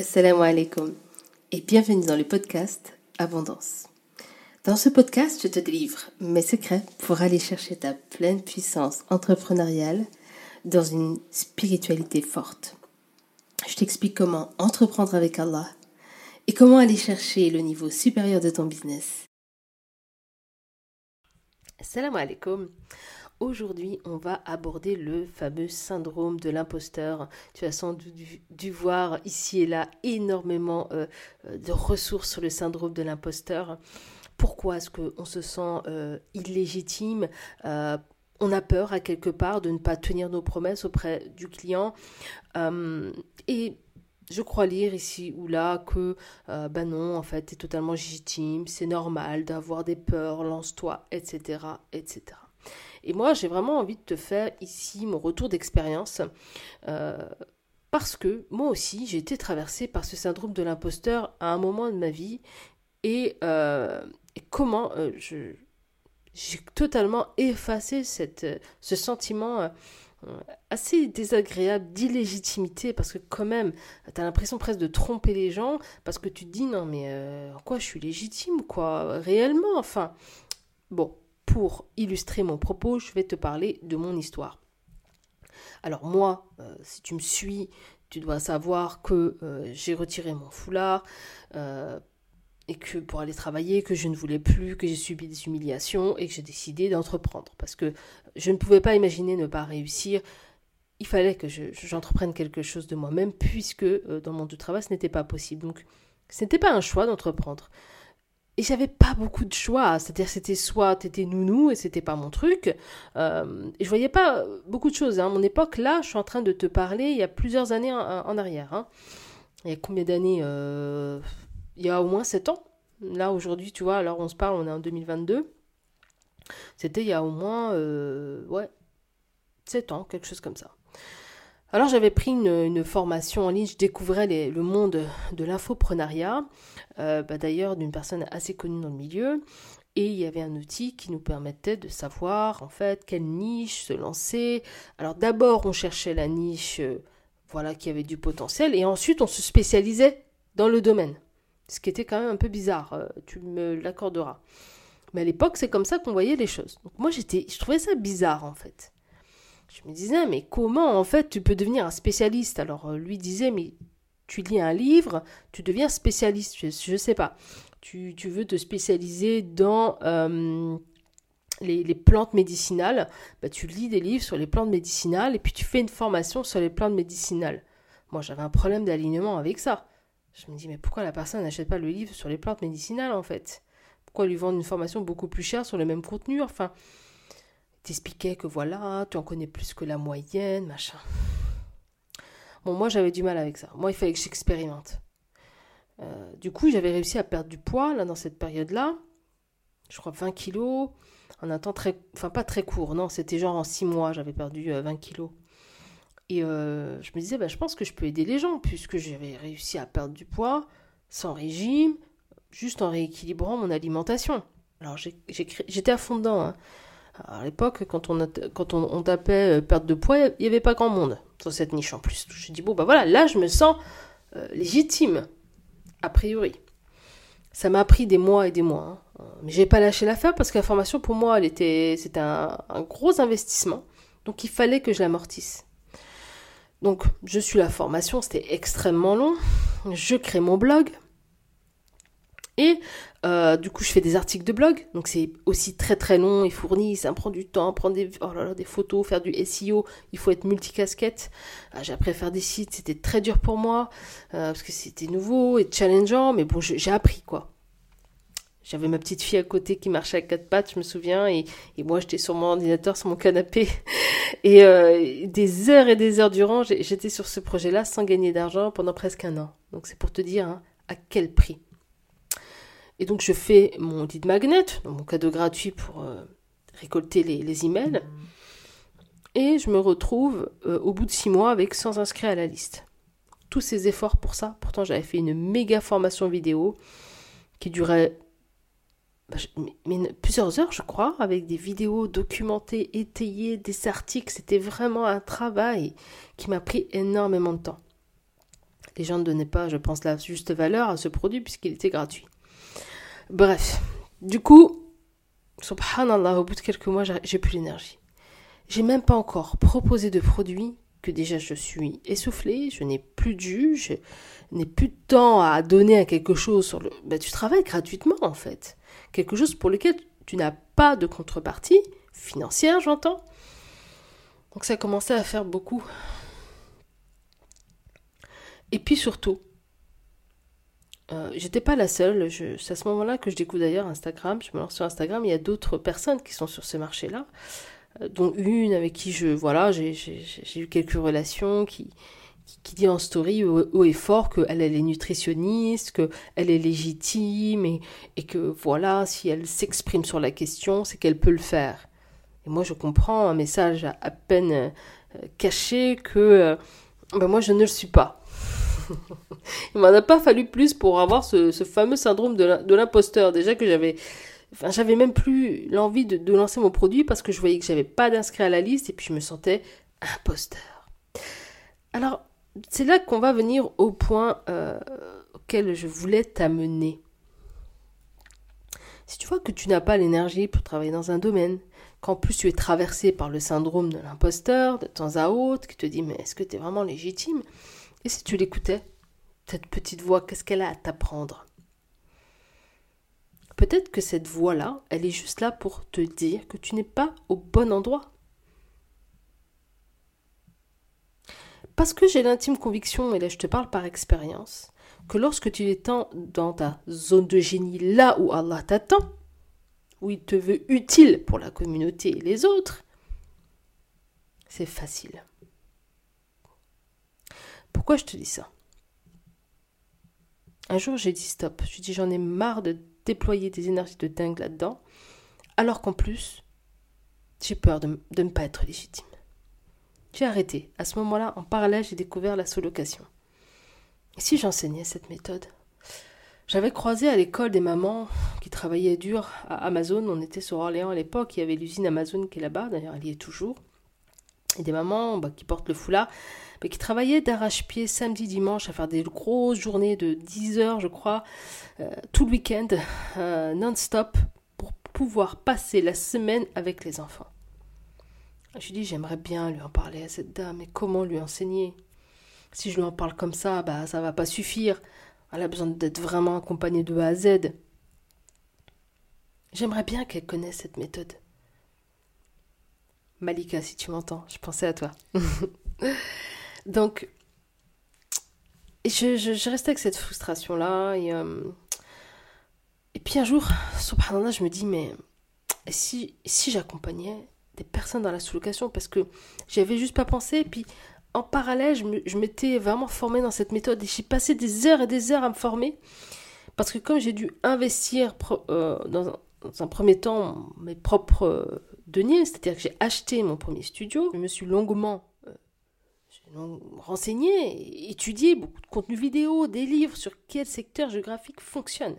Assalamu alaikum et bienvenue dans le podcast Abondance. Dans ce podcast, je te délivre mes secrets pour aller chercher ta pleine puissance entrepreneuriale dans une spiritualité forte. Je t'explique comment entreprendre avec Allah et comment aller chercher le niveau supérieur de ton business. Assalamu alaikum. Aujourd'hui, on va aborder le fameux syndrome de l'imposteur. Tu as sans doute dû, voir ici et là énormément euh, euh, de ressources sur le syndrome de l'imposteur. Pourquoi est-ce qu'on se sent euh, illégitime on a peur à quelque part de ne pas tenir nos promesses auprès du client. et je crois lire ici ou là que, ben non, en fait, tu es totalement légitime, c'est normal d'avoir des peurs, lance-toi, etc., etc. Et moi, j'ai vraiment envie de te faire ici mon retour d'expérience. Euh, parce que moi aussi, j'ai été traversée par ce syndrome de l'imposteur à un moment de ma vie. Et, euh, comment euh, j'ai totalement effacé ce sentiment assez désagréable d'illégitimité parce que quand même tu as l'impression presque de tromper les gens parce que tu te dis non mais quoi je suis légitime quoi réellement enfin bon pour illustrer mon propos, je vais te parler de mon histoire. Alors moi, euh, si tu me suis, tu dois savoir que euh, j'ai retiré mon foulard euh, et que pour aller travailler, que je ne voulais plus, que j'ai subi des humiliations et que j'ai décidé d'entreprendre parce que je ne pouvais pas imaginer ne pas réussir. Il fallait que j'entreprenne quelque chose de moi-même puisque dans mon monde du travail, ce n'était pas possible. Donc, ce n'était pas un choix d'entreprendre. Et j'avais pas beaucoup de choix, c'est-à-dire c'était soit t'étais nounou et c'était pas mon truc, euh, et je voyais pas beaucoup de choses. Hein. Mon époque, là, je suis en train de te parler il y a plusieurs années en, arrière. Hein. Il y a combien d'années euh, Il y a au moins 7 ans. Là, aujourd'hui, tu vois, alors on se parle, on est en 2022. C'était il y a au moins, euh, ouais, 7 ans, quelque chose comme ça. Alors j'avais pris une, formation en ligne, je découvrais le monde de l'infoprenariat, euh, bah, d'ailleurs d'une personne assez connue dans le milieu, et il y avait un outil qui nous permettait de savoir en fait quelle niche se lancer. Alors d'abord on cherchait la niche euh, voilà qui avait du potentiel, et ensuite on se spécialisait dans le domaine, ce qui était quand même un peu bizarre, euh, tu me l'accorderas. Mais à l'époque c'est comme ça qu'on voyait les choses. Donc moi j'étais, je trouvais ça bizarre en fait. Je me disais, mais comment en fait tu peux devenir un spécialiste? Alors euh, lui disait, mais tu lis un livre, tu deviens spécialiste, je ne sais pas. Tu, veux te spécialiser dans euh, les, plantes médicinales, bah, tu lis des livres sur les plantes médicinales et puis tu fais une formation sur les plantes médicinales. Moi j'avais un problème d'alignement avec ça. Je me dis, mais pourquoi la personne n'achète pas le livre sur les plantes médicinales en fait? Pourquoi lui vendre une formation beaucoup plus chère sur le même contenu? Enfin, t'expliquais que voilà, tu en connais plus que la moyenne, machin. Bon, moi j'avais du mal avec ça. Moi, il fallait que j'expérimente. Euh, du coup, j'avais réussi à perdre du poids là dans cette période-là. Je crois 20 kilos en un temps très, enfin pas très court. Non, c'était genre en 6 mois, j'avais perdu 20 euh, kilos. Et euh, je me disais, bah, je pense que je peux aider les gens puisque j'avais réussi à perdre du poids sans régime, juste en rééquilibrant mon alimentation. Alors j'étais à fond dedans. Hein à l'époque, quand on, tapait euh, perte de poids, il n'y avait pas grand monde sur cette niche en plus. Je dis, bon, bah voilà, là, je me sens euh, légitime, a priori. Ça m'a pris des mois et des mois. Hein. Mais j'ai pas lâché l'affaire parce que la formation, pour moi, était, c'était un, gros investissement. Donc, il fallait que je l'amortisse. Donc, je suis la formation, c'était extrêmement long. Je crée mon blog. Et euh, du coup, je fais des articles de blog, donc c'est aussi très très long et fourni, ça me prend du temps, prendre des, oh des photos, faire du SEO, il faut être multicasquette. Euh, j'ai appris à faire des sites, c'était très dur pour moi, euh, parce que c'était nouveau et challengeant, mais bon, j'ai appris quoi. J'avais ma petite fille à côté qui marchait à quatre pattes, je me souviens, et, et moi j'étais sur mon ordinateur, sur mon canapé, et des heures et des heures durant, j'étais sur ce projet-là sans gagner d'argent pendant presque un an. Donc c'est pour te dire hein, à quel prix. Et donc je fais mon lead magnet, mon cadeau gratuit pour euh, récolter les, emails. Et je me retrouve euh, au bout de six mois avec 100 inscrits à la liste. Tous ces efforts pour ça. Pourtant j'avais fait une méga formation vidéo qui durait bah, plusieurs heures je crois, avec des vidéos documentées, étayées, des articles. C'était vraiment un travail qui m'a pris énormément de temps. Les gens ne donnaient pas, je pense, la juste valeur à ce produit puisqu'il était gratuit. Bref, du coup, subhanallah, au bout de quelques mois, j'ai plus l'énergie. J'ai même pas encore proposé de produit que déjà je suis essoufflée, je n'ai plus de jus, je n'ai plus de temps à donner à quelque chose sur le... Ben, tu travailles gratuitement en fait. Quelque chose pour lequel tu n'as pas de contrepartie, financière j'entends. Donc ça a commencé à faire beaucoup. Et puis surtout, euh, j'étais pas la seule. C'est à ce moment-là que je découvre d'ailleurs Instagram. Je me lance sur Instagram. Il y a d'autres personnes qui sont sur ce marché-là, euh, dont une avec qui je voilà, j'ai eu quelques relations qui, qui, dit en story haut, et fort qu'elle elle est nutritionniste, qu'elle est légitime et, et que voilà, si elle s'exprime sur la question, c'est qu'elle peut le faire. Et moi, je comprends un message à, peine euh, caché que ben moi, je ne le suis pas. Il m'en a pas fallu plus pour avoir ce, fameux syndrome de l'imposteur. Déjà que j'avais, enfin, j'avais même plus l'envie de, lancer mon produit parce que je voyais que j'avais pas d'inscrit à la liste et puis je me sentais imposteur. Alors, c'est là qu'on va venir au point euh, auquel je voulais t'amener. Si tu vois que tu n'as pas l'énergie pour travailler dans un domaine, qu'en plus tu es traversé par le syndrome de l'imposteur de temps à autre, qui te dit mais est-ce que tu es vraiment légitime? Et si tu l'écoutais, cette petite voix, qu'est-ce qu'elle a à t'apprendre? Peut-être que cette voix-là, elle est juste là pour te dire que tu n'es pas au bon endroit. Parce que j'ai l'intime conviction, et là je te parle par expérience, que lorsque tu es dans ta zone de génie, là où Allah t'attend, où il te veut utile pour la communauté et les autres, c'est facile. Pourquoi je te dis ça? Un jour, j'ai dit stop. Je dit j'en ai marre de déployer des énergies de dingue là-dedans, alors qu'en plus, j'ai peur de, ne pas être légitime. J'ai arrêté. À ce moment-là, en parallèle, j'ai découvert la sous-location. Et si j'enseignais cette méthode? J'avais croisé à l'école des mamans qui travaillaient dur à Amazon. On était sur Orléans à l'époque. Il y avait l'usine Amazon qui est là-bas. D'ailleurs, elle y est toujours. Et des mamans bah, qui portent le foulard mais qui travaillait d'arrache-pied samedi, dimanche à faire des grosses journées de 10 heures, je crois, euh, tout le week-end, euh, non-stop, pour pouvoir passer la semaine avec les enfants. Je dis, j'aimerais bien lui en parler à cette dame, mais comment lui enseigner? Si je lui en parle comme ça, bah ça va pas suffire. Elle a besoin d'être vraiment accompagnée de A à Z. J'aimerais bien qu'elle connaisse cette méthode. Malika, si tu m'entends, je pensais à toi. Donc, je, restais avec cette frustration-là. Et, euh, puis un jour, je me dis, mais si, si j'accompagnais des personnes dans la sous-location Parce que j'avais juste pas pensé. Et puis, en parallèle, je m'étais vraiment formée dans cette méthode. Et j'ai passé des heures et des heures à me former. Parce que comme j'ai dû investir euh, dans, un, dans, un, premier temps mes propres euh, c'est-à-dire que j'ai acheté mon premier studio, je me suis longuement renseigner, étudier beaucoup de contenu vidéo, des livres sur quel secteur géographique fonctionne.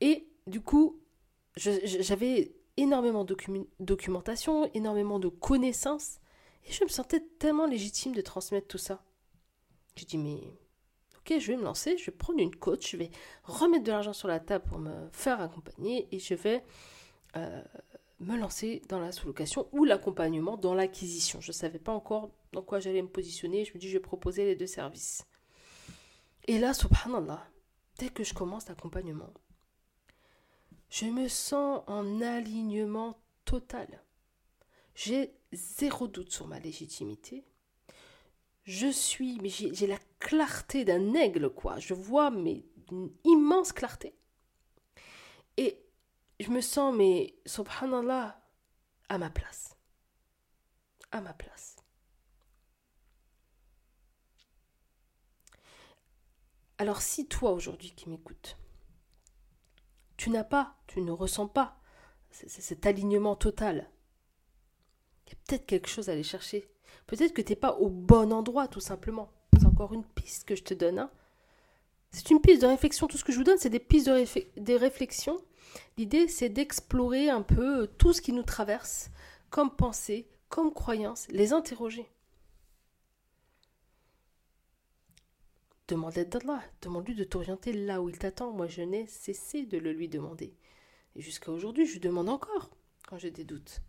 Et du coup, j'avais énormément de documentation, énormément de connaissances, et je me sentais tellement légitime de transmettre tout ça. J'ai dit, mais ok, je vais me lancer, je vais prendre une coach, je vais remettre de l'argent sur la table pour me faire accompagner, et je vais euh, me lancer dans la sous-location ou l'accompagnement dans l'acquisition. Je ne savais pas encore dans quoi j'allais me positionner. Je me dis, je vais proposer les deux services. Et là, subhanallah, dès que je commence l'accompagnement, je me sens en alignement total. J'ai zéro doute sur ma légitimité. Je suis, mais j'ai la clarté d'un aigle, quoi. Je vois, mais une immense clarté. Et je me sens, mais subhanallah, à ma place. À ma place. Alors si toi aujourd'hui qui m'écoutes, tu n'as pas, tu ne ressens pas cet alignement total, il y a peut-être quelque chose à aller chercher. Peut-être que tu n'es pas au bon endroit, tout simplement. C'est encore une piste que je te donne. Hein. C'est une piste de réflexion. Tout ce que je vous donne, c'est des pistes de des réflexions L'idée, c'est d'explorer un peu tout ce qui nous traverse, comme pensée, comme croyance, les interroger. demande l'aide d'Allah. Demande-lui de t'orienter là où il t'attend. Moi, je n'ai cessé de le lui demander. Et jusqu'à aujourd'hui, je lui demande encore quand j'ai des doutes.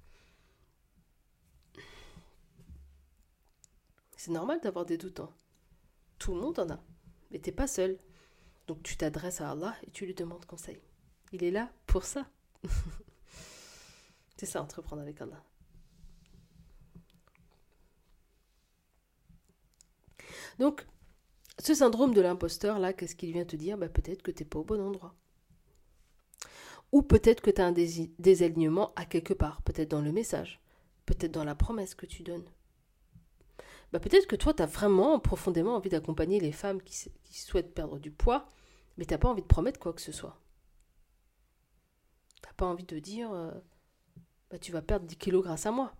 C'est normal d'avoir des doutes. Hein. Tout le monde en a. Mais t'es pas seul. Donc tu t'adresses à Allah et tu lui demandes conseil. Il est là pour ça. C'est ça, entreprendre avec Allah. Donc, ce syndrome de l'imposteur, là, qu'est-ce qu'il vient te dire? Bah, Peut-être que tu n'es pas au bon endroit. Ou peut-être que tu as un désalignement à quelque part, peut-être dans le message, peut-être dans la promesse que tu donnes. Bah, peut-être que toi, tu as vraiment profondément envie d'accompagner les femmes qui, souhaitent perdre du poids, mais tu n'as pas envie de promettre quoi que ce soit. Pas envie de dire euh, bah, tu vas perdre 10 kilos grâce à moi.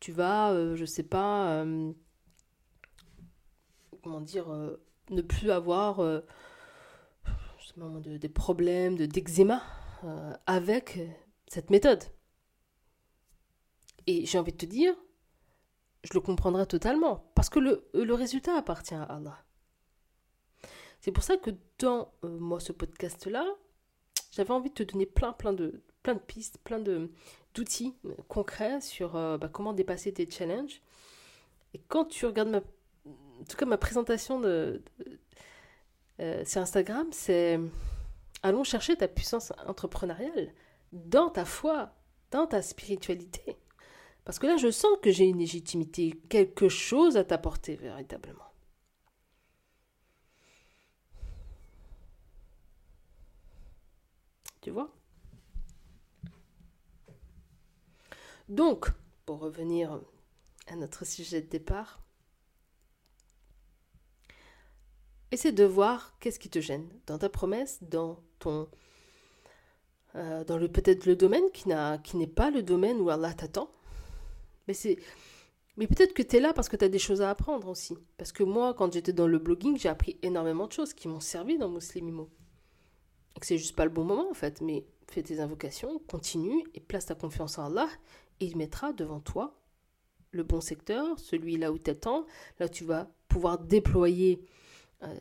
Tu vas, euh, je sais pas, euh, comment dire, ne plus avoir des problèmes de, d'eczéma avec cette méthode. Et j'ai envie de te dire, je le comprendrai totalement, parce que le, le résultat appartient à Allah. C'est pour ça que dans euh, moi ce podcast-là, j'avais envie de te donner plein, plein de, plein de pistes, plein de d'outils euh, concrets sur euh, bah, comment dépasser tes challenges. Et quand tu regardes ma, en tout cas ma présentation de, sur Instagram, c'est allons chercher ta puissance entrepreneuriale dans ta foi, dans ta spiritualité. Parce que là, je sens que j'ai une légitimité, quelque chose à t'apporter véritablement. Tu vois Donc, pour revenir à notre sujet de départ, essaie de voir qu'est-ce qui te gêne dans ta promesse, dans ton euh, dans le peut-être le domaine qui n'est pas le domaine où Allah t'attend mais c'est. Mais peut-être que tu es là parce que tu as des choses à apprendre aussi. Parce que moi, quand j'étais dans le blogging, j'ai appris énormément de choses qui m'ont servi dans Muslimimo. Que c'est juste pas le bon moment en fait, mais fais tes invocations, continue et place ta confiance en Allah et il mettra devant toi le bon secteur, celui là où tu attends, là tu vas pouvoir déployer euh,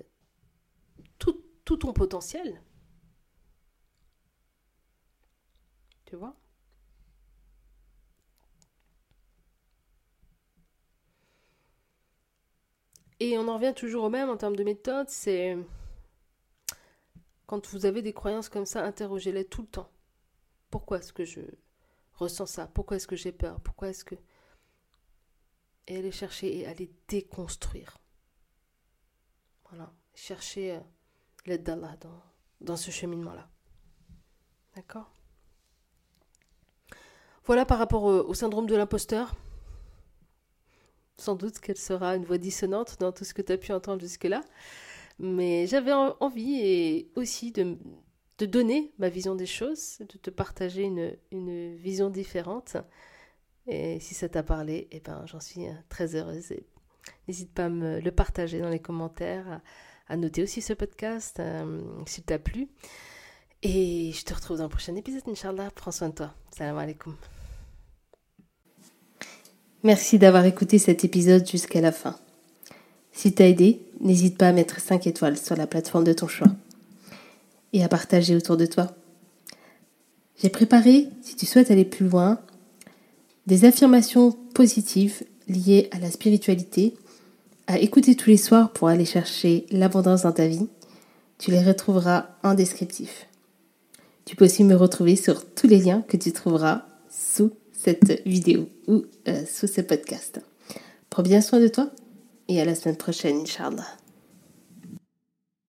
tout, tout ton potentiel. Tu vois? Et on en revient toujours au même en termes de méthode, c'est quand vous avez des croyances comme ça, interrogez-les tout le temps. Pourquoi est-ce que je ressens ça Pourquoi est-ce que j'ai peur? Pourquoi est-ce que... Et allez chercher et allez déconstruire. Voilà. Chercher euh, l'aide d'Allah dans, dans ce cheminement-là. D'accord? Voilà par rapport au syndrome de l'imposteur sans doute qu'elle sera une voix dissonante dans tout ce que tu as pu entendre jusque-là. Mais j'avais envie et aussi de, de, donner ma vision des choses, de te partager une, une vision différente. Et si ça t'a parlé, eh ben, j'en suis euh, très heureuse. N'hésite pas à me le partager dans les commentaires, à, noter aussi ce podcast euh, s'il t'a plu. Et je te retrouve dans le prochain épisode, Inch'Allah. Prends soin de toi. Salam alaikum. Merci d'avoir écouté cet épisode jusqu'à la fin. Si t'as aidé, n'hésite pas à mettre 5 étoiles sur la plateforme de ton choix et à partager autour de toi. J'ai préparé, si tu souhaites aller plus loin, des affirmations positives liées à la spiritualité, à écouter tous les soirs pour aller chercher l'abondance dans ta vie. Tu les retrouveras en descriptif. Tu peux aussi me retrouver sur tous les liens que tu trouveras sous cette vidéo ou euh, sous ce podcast. Prends bien soin de toi et à la semaine prochaine, Inch'Allah.